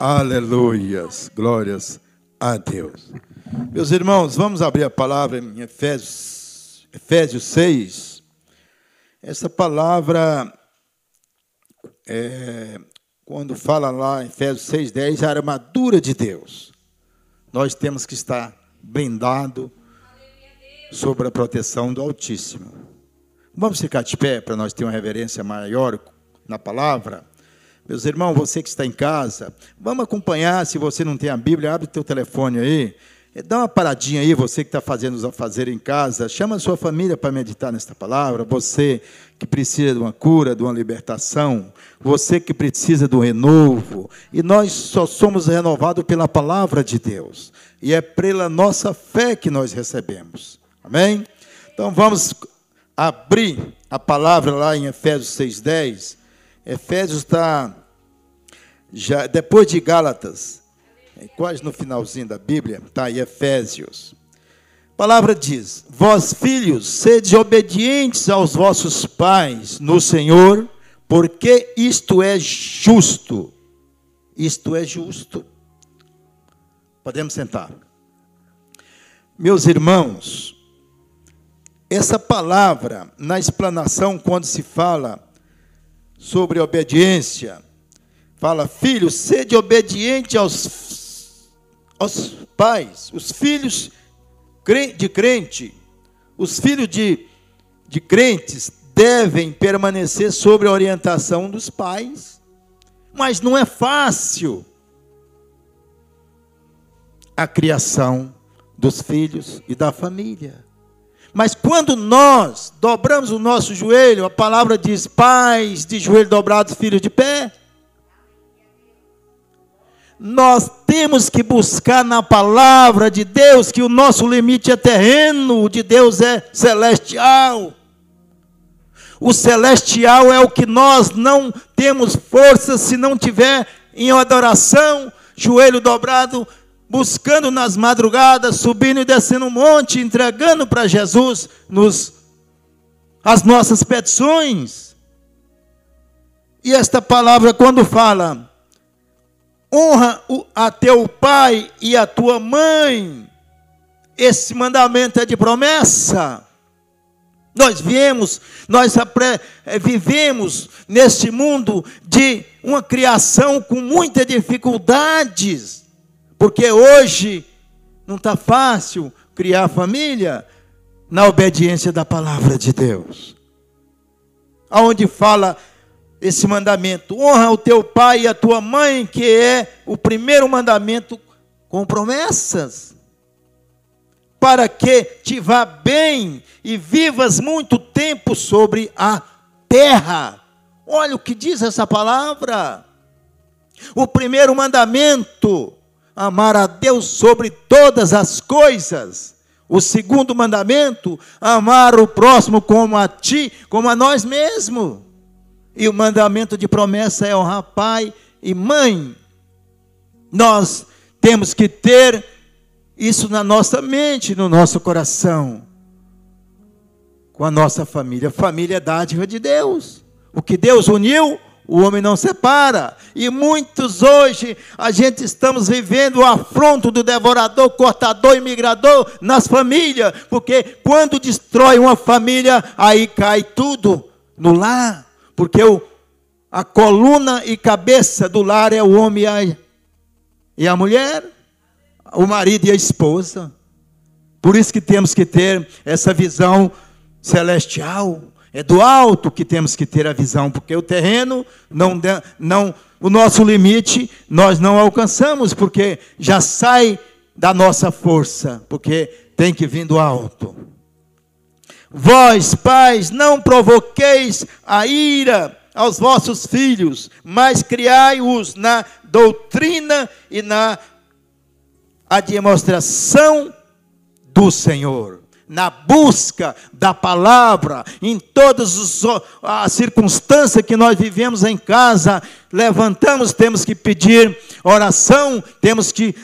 Aleluias, glórias a Deus. Meus irmãos, vamos abrir a palavra em Efésios, Efésios 6. Essa palavra, é, quando fala lá em Efésios 6,10, a armadura de Deus. Nós temos que estar blindado sobre a proteção do Altíssimo. Vamos ficar de pé para nós ter uma reverência maior na palavra. Meus irmãos, você que está em casa, vamos acompanhar. Se você não tem a Bíblia, abre o teu telefone aí. Dá uma paradinha aí, você que está fazendo os afazeres em casa. Chama a sua família para meditar nesta palavra. Você que precisa de uma cura, de uma libertação. Você que precisa do renovo. E nós só somos renovados pela palavra de Deus. E é pela nossa fé que nós recebemos. Amém? Então vamos abrir a palavra lá em Efésios 6,10. Efésios está já depois de Gálatas, é quase no finalzinho da Bíblia, está aí Efésios. A palavra diz: Vós, filhos, sede obedientes aos vossos pais no Senhor, porque isto é justo. Isto é justo. Podemos sentar. Meus irmãos, essa palavra, na explanação, quando se fala sobre obediência. Fala, filhos, sede obediente aos, aos pais, os filhos de crente, os filhos de, de crentes devem permanecer sobre a orientação dos pais, mas não é fácil a criação dos filhos e da família. Mas quando nós dobramos o nosso joelho, a palavra diz: pais de joelho dobrado, filhos de pé. Nós temos que buscar na palavra de Deus que o nosso limite é terreno, o de Deus é celestial. O celestial é o que nós não temos força se não tiver em adoração, joelho dobrado, buscando nas madrugadas, subindo e descendo um monte, entregando para Jesus nos, as nossas petições. E esta palavra, quando fala, honra a teu pai e a tua mãe, esse mandamento é de promessa. Nós viemos, nós eh, vivemos neste mundo de uma criação com muitas dificuldades. Porque hoje não está fácil criar família na obediência da palavra de Deus. Aonde fala esse mandamento: honra o teu pai e a tua mãe, que é o primeiro mandamento com promessas, para que te vá bem e vivas muito tempo sobre a terra. Olha o que diz essa palavra. O primeiro mandamento amar a Deus sobre todas as coisas. O segundo mandamento, amar o próximo como a ti, como a nós mesmos. E o mandamento de promessa é honrar pai e mãe. Nós temos que ter isso na nossa mente, no nosso coração. Com a nossa família. Família é dádiva de Deus. O que Deus uniu, o homem não separa. E muitos hoje, a gente estamos vivendo o afronto do devorador, cortador e migrador nas famílias. Porque quando destrói uma família, aí cai tudo no lar. Porque o, a coluna e cabeça do lar é o homem e a, e a mulher, o marido e a esposa. Por isso que temos que ter essa visão celestial é do alto que temos que ter a visão, porque o terreno não, não o nosso limite nós não alcançamos, porque já sai da nossa força, porque tem que vir do alto. Vós, pais, não provoqueis a ira aos vossos filhos, mas criai-os na doutrina e na a demonstração do Senhor na busca da palavra, em todas as circunstâncias que nós vivemos em casa, levantamos, temos que pedir oração, temos que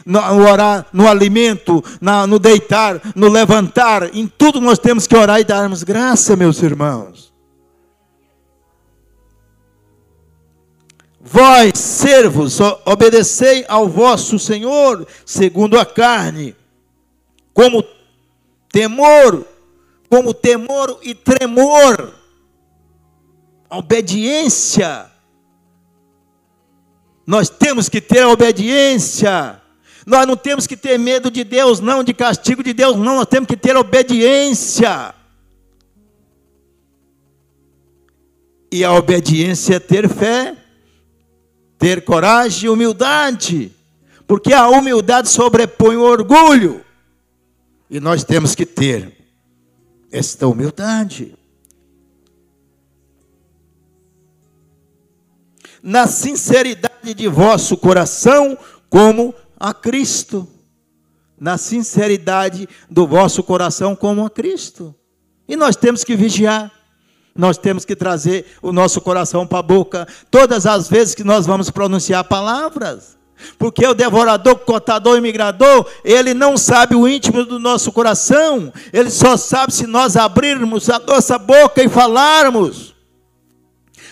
orar no alimento, no deitar, no levantar, em tudo nós temos que orar e darmos graça, meus irmãos. Vós, servos, obedecei ao vosso Senhor segundo a carne, como temor, como temor e tremor. obediência. Nós temos que ter a obediência. Nós não temos que ter medo de Deus, não, de castigo de Deus, não. Nós temos que ter obediência. E a obediência é ter fé ter coragem e humildade, porque a humildade sobrepõe o orgulho, e nós temos que ter esta humildade. Na sinceridade de vosso coração, como a Cristo. Na sinceridade do vosso coração, como a Cristo. E nós temos que vigiar. Nós temos que trazer o nosso coração para a boca todas as vezes que nós vamos pronunciar palavras. Porque o devorador, cotador e migrador, ele não sabe o íntimo do nosso coração, ele só sabe se nós abrirmos a nossa boca e falarmos.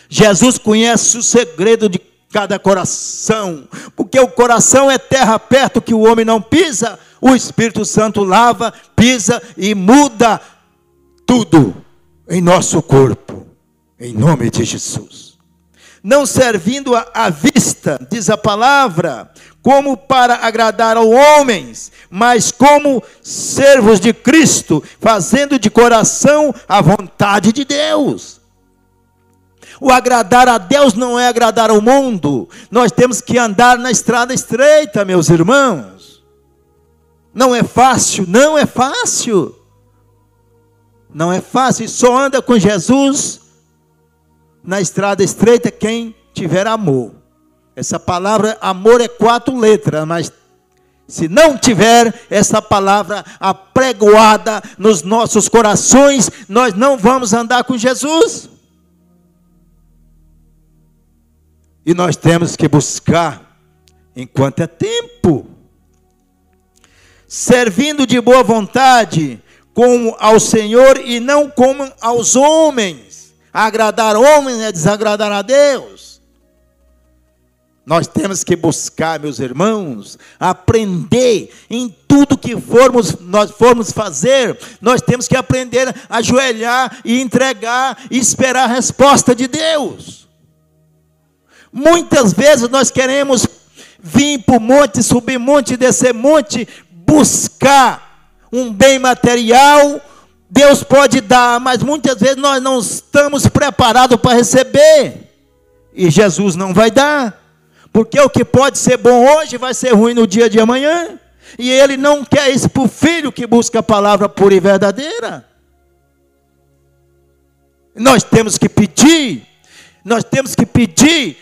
Jesus conhece o segredo de cada coração, porque o coração é terra perto que o homem não pisa, o Espírito Santo lava, pisa e muda tudo em nosso corpo, em nome de Jesus. Não servindo à vista, diz a palavra, como para agradar aos homens, mas como servos de Cristo, fazendo de coração a vontade de Deus. O agradar a Deus não é agradar ao mundo. Nós temos que andar na estrada estreita, meus irmãos. Não é fácil, não é fácil. Não é fácil, só anda com Jesus na estrada estreita quem tiver amor. Essa palavra amor é quatro letras, mas se não tiver essa palavra apregoada nos nossos corações, nós não vamos andar com Jesus. E nós temos que buscar enquanto é tempo, servindo de boa vontade, como ao Senhor e não como aos homens. Agradar homens é desagradar a Deus. Nós temos que buscar, meus irmãos, aprender em tudo que formos, nós formos fazer, nós temos que aprender a ajoelhar e entregar e esperar a resposta de Deus. Muitas vezes nós queremos vir para o monte, subir monte, descer monte, buscar um bem material, Deus pode dar, mas muitas vezes nós não estamos preparados para receber. E Jesus não vai dar. Porque o que pode ser bom hoje vai ser ruim no dia de amanhã. E ele não quer isso para o filho que busca a palavra pura e verdadeira. Nós temos que pedir, nós temos que pedir,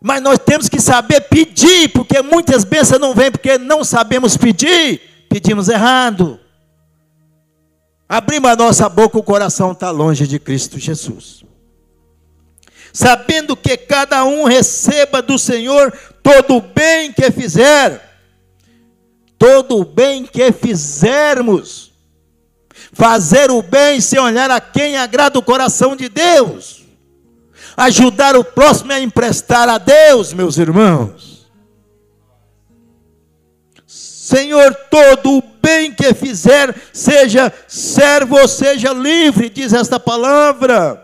mas nós temos que saber pedir, porque muitas bênçãos não vêm porque não sabemos pedir pedimos errado. Abrimos a nossa boca, o coração está longe de Cristo Jesus. Sabendo que cada um receba do Senhor todo o bem que fizer, todo o bem que fizermos, fazer o bem sem olhar a quem agrada o coração de Deus, ajudar o próximo a emprestar a Deus, meus irmãos Senhor, todo o bem que fizer, seja servo ou seja livre, diz esta palavra.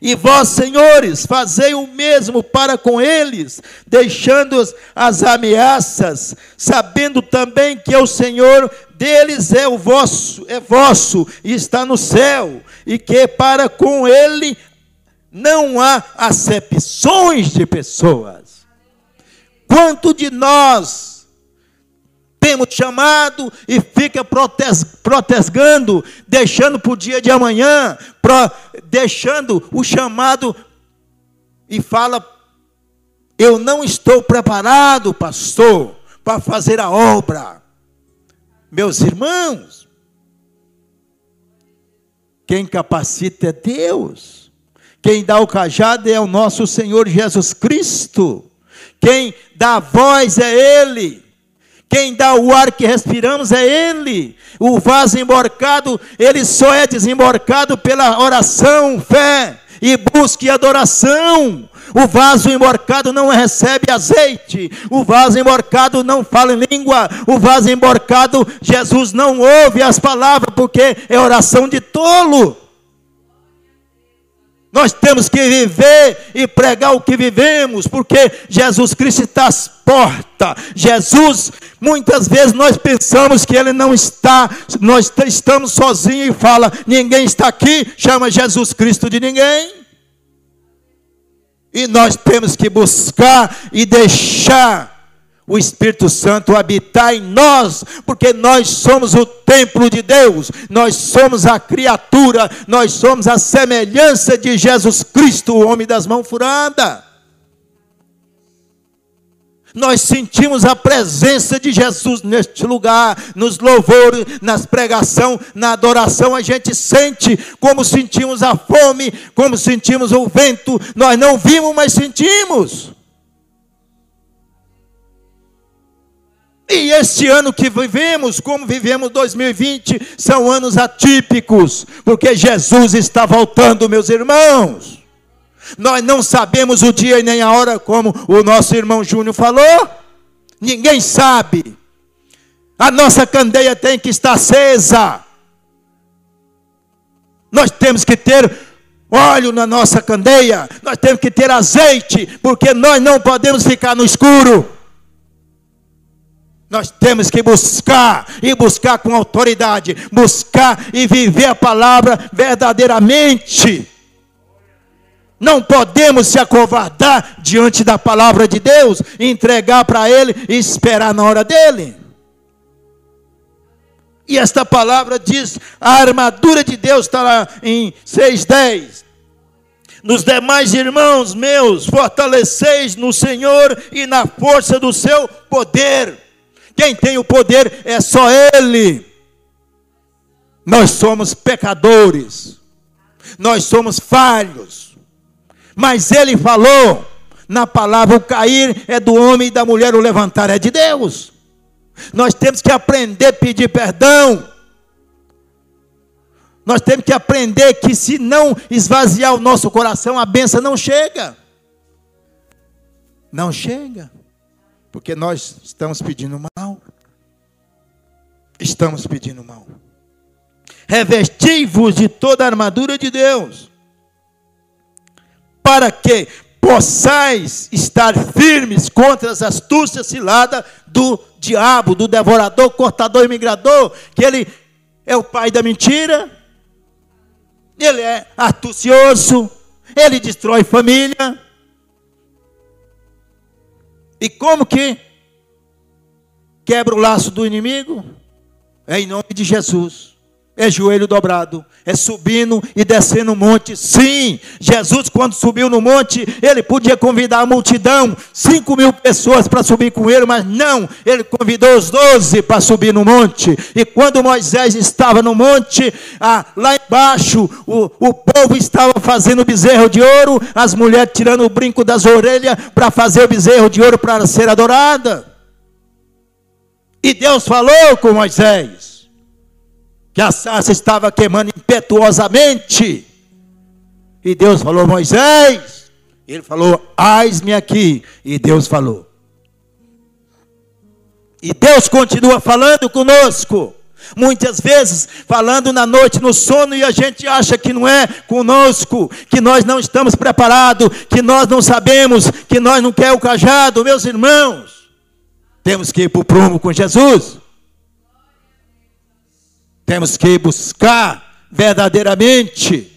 E vós, senhores, fazei o mesmo para com eles, deixando as ameaças, sabendo também que o Senhor deles é o vosso, é vosso e está no céu, e que para com ele não há acepções de pessoas. Quanto de nós temos chamado e fica protesgando, deixando para o dia de amanhã, pro, deixando o chamado e fala: Eu não estou preparado, pastor, para fazer a obra. Meus irmãos, quem capacita é Deus, quem dá o cajado é o nosso Senhor Jesus Cristo, quem dá a voz é Ele. Quem dá o ar que respiramos é Ele. O vaso emborcado, ele só é desemborcado pela oração, fé e busca e adoração. O vaso emborcado não recebe azeite. O vaso emborcado não fala em língua. O vaso emborcado, Jesus não ouve as palavras, porque é oração de tolo. Nós temos que viver e pregar o que vivemos, porque Jesus Cristo está às portas. Jesus, muitas vezes nós pensamos que Ele não está, nós estamos sozinhos e fala, ninguém está aqui, chama Jesus Cristo de ninguém. E nós temos que buscar e deixar o Espírito Santo habitar em nós, porque nós somos o templo de Deus, nós somos a criatura, nós somos a semelhança de Jesus Cristo, o homem das mãos furadas. Nós sentimos a presença de Jesus neste lugar, nos louvores, nas pregação, na adoração, a gente sente como sentimos a fome, como sentimos o vento. Nós não vimos, mas sentimos. E este ano que vivemos, como vivemos 2020, são anos atípicos, porque Jesus está voltando, meus irmãos. Nós não sabemos o dia e nem a hora, como o nosso irmão Júnior falou. Ninguém sabe. A nossa candeia tem que estar acesa. Nós temos que ter óleo na nossa candeia, nós temos que ter azeite, porque nós não podemos ficar no escuro. Nós temos que buscar e buscar com autoridade, buscar e viver a palavra verdadeiramente. Não podemos se acovardar diante da palavra de Deus, entregar para Ele e esperar na hora dele. E esta palavra diz: a armadura de Deus está lá em 6,10. Nos demais irmãos meus, fortaleceis no Senhor e na força do seu poder. Quem tem o poder é só Ele. Nós somos pecadores, nós somos falhos, mas Ele falou na palavra: o cair é do homem e da mulher, o levantar é de Deus. Nós temos que aprender a pedir perdão. Nós temos que aprender que se não esvaziar o nosso coração, a benção não chega. Não chega. Porque nós estamos pedindo mal. Estamos pedindo mal. Revesti-vos de toda a armadura de Deus, para que possais estar firmes contra as astúcias ciladas do diabo, do devorador, cortador e migrador, que ele é o pai da mentira, ele é astucioso, ele destrói família, e como que quebra o laço do inimigo? É em nome de Jesus é joelho dobrado, é subindo e descendo o monte. Sim, Jesus, quando subiu no monte, ele podia convidar a multidão, cinco mil pessoas para subir com ele, mas não, ele convidou os doze para subir no monte. E quando Moisés estava no monte, ah, lá embaixo, o, o povo estava fazendo bezerro de ouro, as mulheres tirando o brinco das orelhas para fazer o bezerro de ouro para ser adorada. E Deus falou com Moisés que a sarça estava queimando impetuosamente. E Deus falou: Moisés. Ele falou: Ais-me aqui. E Deus falou. E Deus continua falando conosco. Muitas vezes falando na noite no sono e a gente acha que não é conosco, que nós não estamos preparados, que nós não sabemos, que nós não quer o cajado, meus irmãos. Temos que ir para o prumo com Jesus. Temos que buscar verdadeiramente.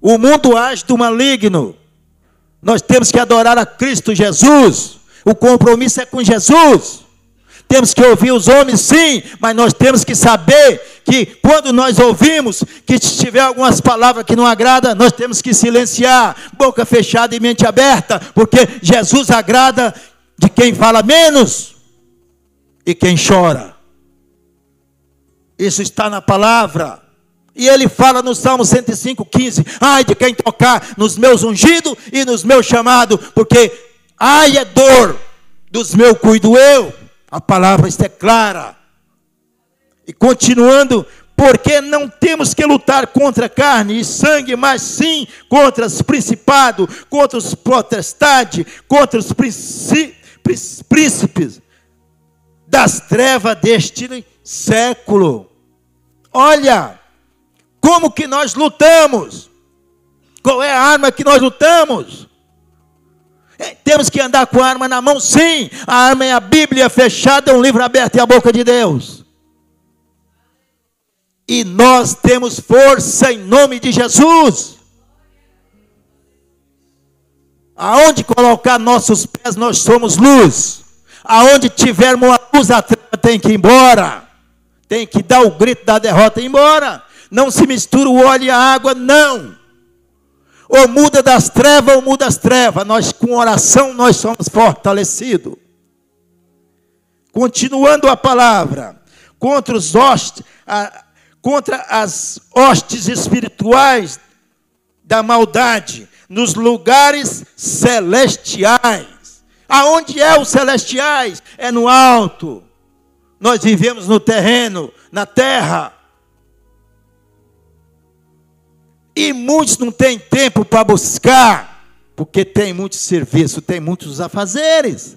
O mundo age do maligno. Nós temos que adorar a Cristo Jesus. O compromisso é com Jesus. Temos que ouvir os homens, sim, mas nós temos que saber que quando nós ouvimos, que tiver algumas palavras que não agrada, nós temos que silenciar, boca fechada e mente aberta, porque Jesus agrada de quem fala menos e quem chora. Isso está na palavra. E ele fala no Salmo 105, 15: Ai de quem tocar nos meus ungidos e nos meus chamados, porque ai é dor dos meus cuido eu. A palavra está clara. E continuando, porque não temos que lutar contra carne e sangue, mas sim contra os principados, contra os potestades, contra os príncipes das trevas deste século. Olha, como que nós lutamos? Qual é a arma que nós lutamos? É, temos que andar com a arma na mão, sim. A arma é a Bíblia fechada, é um livro aberto e a boca de Deus. E nós temos força em nome de Jesus. Aonde colocar nossos pés, nós somos luz. Aonde tivermos a luz, a treva tem que ir embora. Tem que dar o grito da derrota e ir embora. Não se mistura o óleo e a água, não. Ou muda das trevas ou muda das trevas. Nós, com oração, nós somos fortalecidos. Continuando a palavra, contra os hostes, a, contra as hostes espirituais da maldade nos lugares celestiais. Aonde é os celestiais? É no alto. Nós vivemos no terreno, na terra. E muitos não têm tempo para buscar, porque tem muito serviço, tem muitos afazeres.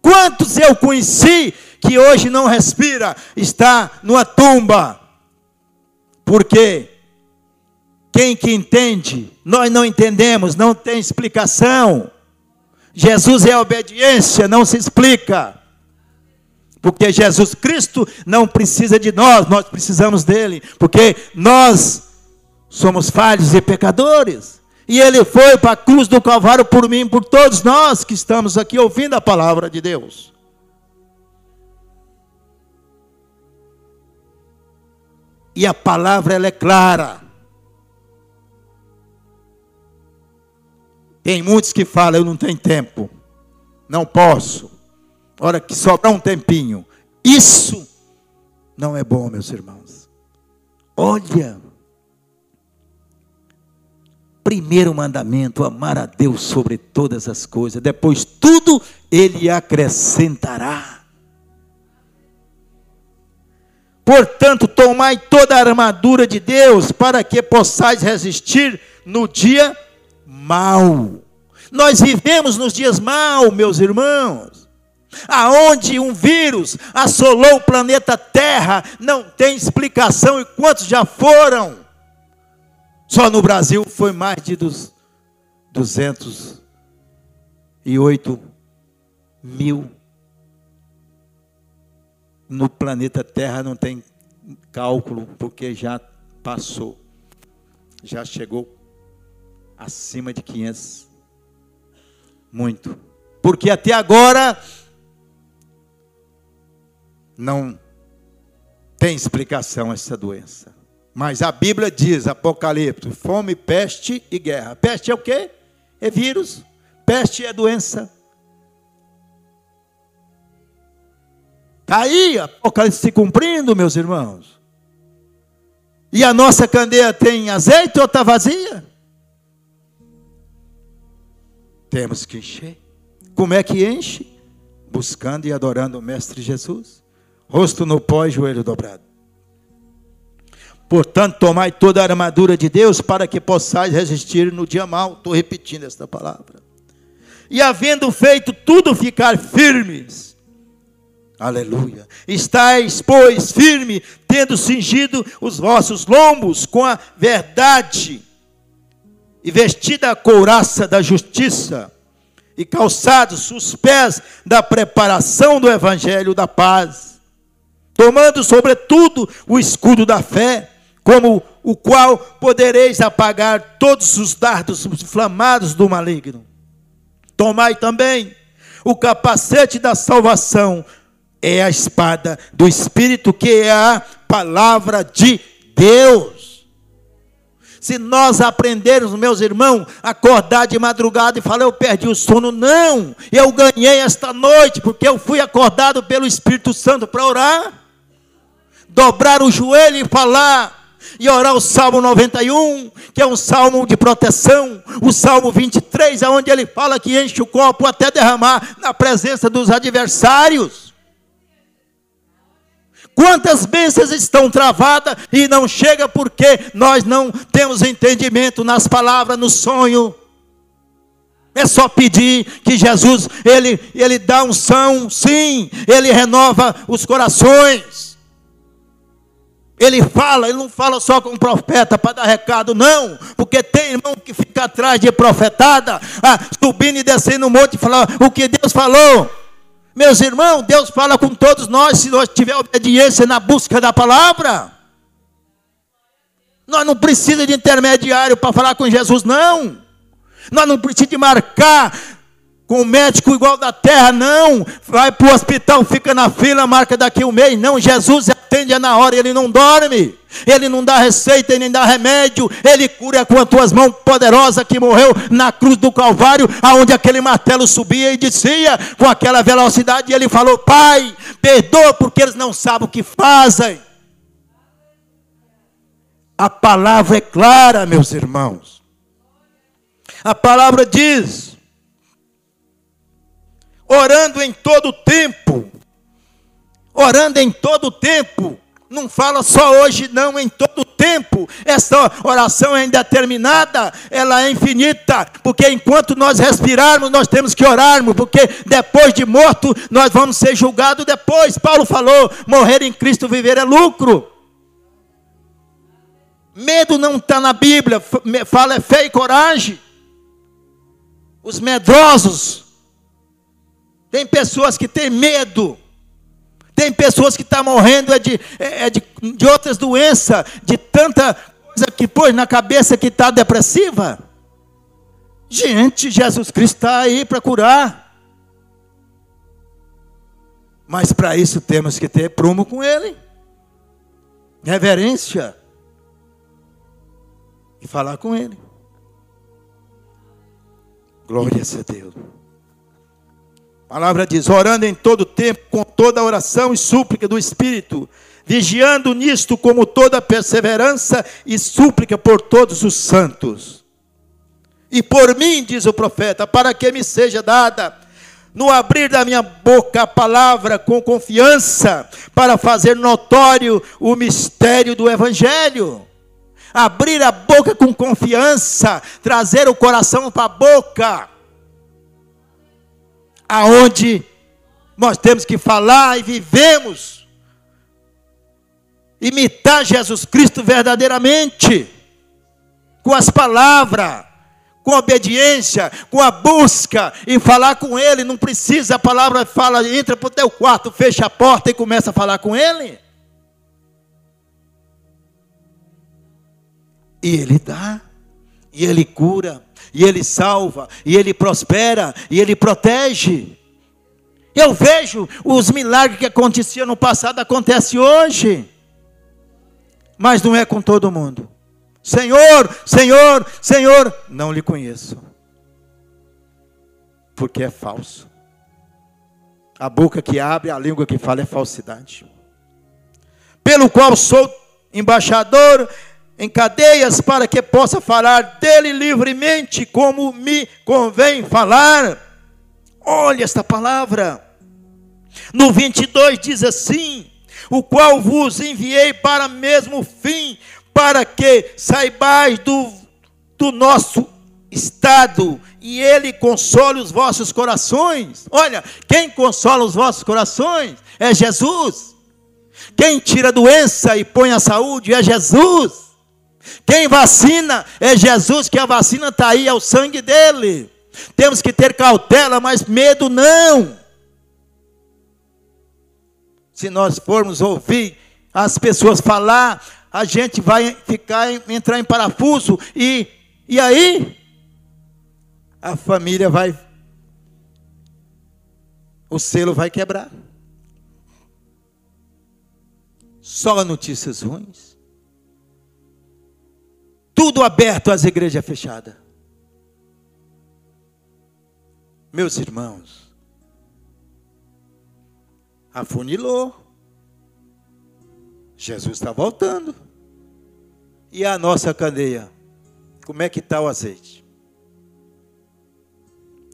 Quantos eu conheci que hoje não respira, está numa tumba, porque quem que entende? Nós não entendemos, não tem explicação. Jesus é obediência, não se explica. Porque Jesus Cristo não precisa de nós, nós precisamos dele. Porque nós somos falhos e pecadores. E ele foi para a cruz do Calvário por mim, por todos nós que estamos aqui ouvindo a palavra de Deus. E a palavra ela é clara. Tem muitos que falam, eu não tenho tempo, não posso. Hora que sobrar um tempinho. Isso não é bom, meus irmãos. Olha, primeiro mandamento, amar a Deus sobre todas as coisas. Depois tudo ele acrescentará. Portanto, tomai toda a armadura de Deus para que possais resistir no dia mau. Nós vivemos nos dias maus, meus irmãos. Aonde um vírus assolou o planeta Terra, não tem explicação e quantos já foram? Só no Brasil foi mais de 208 mil no planeta Terra não tem cálculo, porque já passou, já chegou acima de 500. Muito. Porque até agora não tem explicação essa doença. Mas a Bíblia diz, Apocalipse, fome, peste e guerra. Peste é o quê? É vírus. Peste é doença. Está aí Apocalipse se cumprindo, meus irmãos. E a nossa candeia tem azeite ou está vazia? Temos que encher. Como é que enche? Buscando e adorando o Mestre Jesus. Rosto no pó e joelho dobrado. Portanto, tomai toda a armadura de Deus para que possais resistir no dia mau. Estou repetindo esta palavra. E havendo feito tudo, ficar firmes Aleluia. Estais, pois, firme, tendo cingido os vossos lombos com a verdade, e vestida a couraça da justiça, e calçados os pés da preparação do evangelho da paz, tomando sobretudo o escudo da fé, como o qual podereis apagar todos os dardos inflamados do maligno. Tomai também o capacete da salvação é a espada do Espírito, que é a palavra de Deus. Se nós aprendermos, meus irmãos, acordar de madrugada e falar, eu perdi o sono, não, eu ganhei esta noite, porque eu fui acordado pelo Espírito Santo para orar, dobrar o joelho e falar, e orar o Salmo 91, que é um salmo de proteção, o Salmo 23, onde ele fala que enche o copo até derramar na presença dos adversários. Quantas bênçãos estão travadas e não chega porque nós não temos entendimento nas palavras, no sonho. É só pedir que Jesus, ele, ele dá unção, sim, ele renova os corações. Ele fala, ele não fala só com o profeta para dar recado, não, porque tem irmão que fica atrás de profetada, ah, subindo e descendo no monte e falar o que Deus falou. Meus irmãos, Deus fala com todos nós se nós tiver obediência na busca da palavra. Nós não precisamos de intermediário para falar com Jesus, não. Nós não precisamos de marcar com o médico igual da terra, não. Vai para o hospital, fica na fila, marca daqui um mês. Não, Jesus atende na hora, ele não dorme. Ele não dá receita, nem dá remédio. Ele cura com as tuas mãos poderosas que morreu na cruz do Calvário, aonde aquele martelo subia e descia com aquela velocidade. E ele falou: Pai, perdoa porque eles não sabem o que fazem. A palavra é clara, meus irmãos. A palavra diz: orando em todo tempo, orando em todo tempo, não fala só hoje, não, em todo tempo. Essa oração é indeterminada, ela é infinita, porque enquanto nós respirarmos, nós temos que orarmos, porque depois de morto, nós vamos ser julgados depois. Paulo falou: morrer em Cristo, viver é lucro. Medo não está na Bíblia, fala é fé e coragem. Os medrosos, tem pessoas que têm medo tem pessoas que estão tá morrendo é de, é, é de, de outras doenças, de tanta coisa que pôs na cabeça que está depressiva. Gente, Jesus Cristo está aí para curar. Mas para isso temos que ter prumo com Ele, reverência, e falar com Ele. Glória a Deus. A palavra diz: orando em todo tempo, com toda oração e súplica do Espírito, vigiando nisto como toda perseverança e súplica por todos os santos. E por mim, diz o profeta, para que me seja dada no abrir da minha boca a palavra com confiança, para fazer notório o mistério do Evangelho. Abrir a boca com confiança, trazer o coração para a boca aonde nós temos que falar e vivemos imitar Jesus Cristo verdadeiramente com as palavras, com a obediência, com a busca e falar com Ele. Não precisa, a palavra fala, entra para o teu quarto, fecha a porta e começa a falar com Ele. E Ele dá, e Ele cura, e Ele salva, e Ele prospera, e Ele protege. Eu vejo os milagres que aconteciam no passado acontece hoje. Mas não é com todo mundo. Senhor, Senhor, Senhor, não lhe conheço. Porque é falso. A boca que abre, a língua que fala é falsidade. Pelo qual sou embaixador em cadeias para que possa falar dele livremente, como me convém falar. Olha esta palavra. No 22 diz assim: O qual vos enviei para mesmo fim, para que saibais do, do nosso estado e ele console os vossos corações. Olha, quem consola os vossos corações é Jesus. Quem tira a doença e põe a saúde é Jesus. Quem vacina é Jesus, que a vacina está aí, é o sangue dele. Temos que ter cautela, mas medo não. Se nós formos ouvir as pessoas falar, a gente vai ficar, entrar em parafuso e, e aí a família vai, o selo vai quebrar. Só notícias ruins. Tudo aberto, as igrejas fechadas. Meus irmãos, afunilou. Jesus está voltando. E a nossa cadeia? Como é que está o azeite?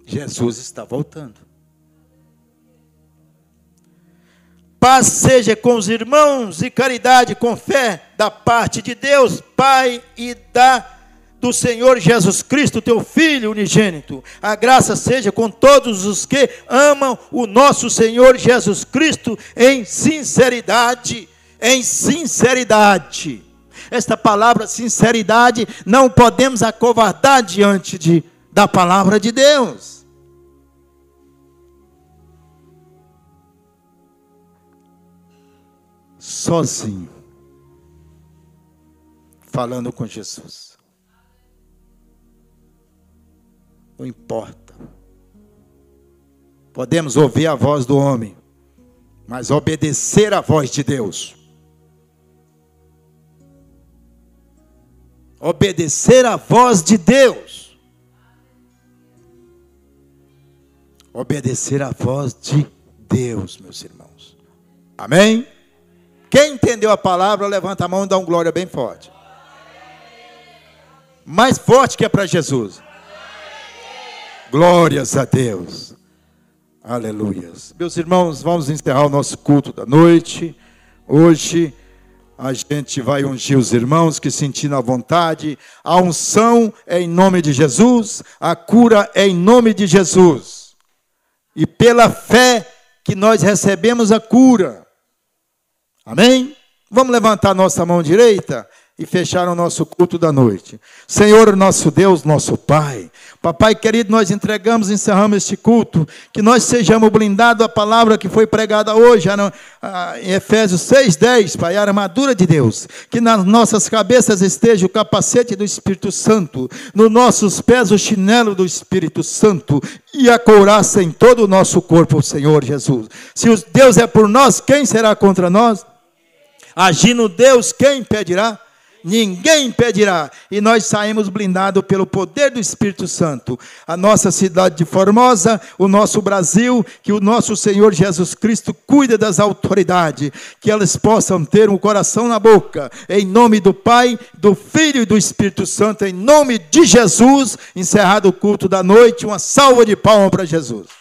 Jesus está voltando. Paz seja com os irmãos e caridade com fé da parte de Deus, Pai e da do Senhor Jesus Cristo, teu Filho unigênito. A graça seja com todos os que amam o nosso Senhor Jesus Cristo em sinceridade, em sinceridade. Esta palavra sinceridade não podemos acovardar diante de, da palavra de Deus. Sozinho, falando com Jesus. Não importa. Podemos ouvir a voz do homem, mas obedecer à voz de Deus. Obedecer à voz de Deus. Obedecer à voz de Deus, meus irmãos. Amém? Quem entendeu a palavra, levanta a mão e dá um glória bem forte. Mais forte que é para Jesus. Glórias a Deus. Aleluias. Meus irmãos, vamos encerrar o nosso culto da noite. Hoje a gente vai ungir os irmãos que sentindo a vontade. A unção é em nome de Jesus, a cura é em nome de Jesus. E pela fé que nós recebemos a cura. Amém? Vamos levantar nossa mão direita e fechar o nosso culto da noite. Senhor, nosso Deus, nosso Pai, Papai querido, nós entregamos, encerramos este culto, que nós sejamos blindados a palavra que foi pregada hoje, em Efésios 6,10, Pai, a armadura de Deus, que nas nossas cabeças esteja o capacete do Espírito Santo, nos nossos pés o chinelo do Espírito Santo, e a couraça em todo o nosso corpo, Senhor Jesus. Se Deus é por nós, quem será contra nós? Agindo Deus, quem impedirá? ninguém impedirá. E nós saímos blindados pelo poder do Espírito Santo. A nossa cidade de Formosa, o nosso Brasil, que o nosso Senhor Jesus Cristo cuida das autoridades, que elas possam ter um coração na boca. Em nome do Pai, do Filho e do Espírito Santo, em nome de Jesus, encerrado o culto da noite, uma salva de palmas para Jesus.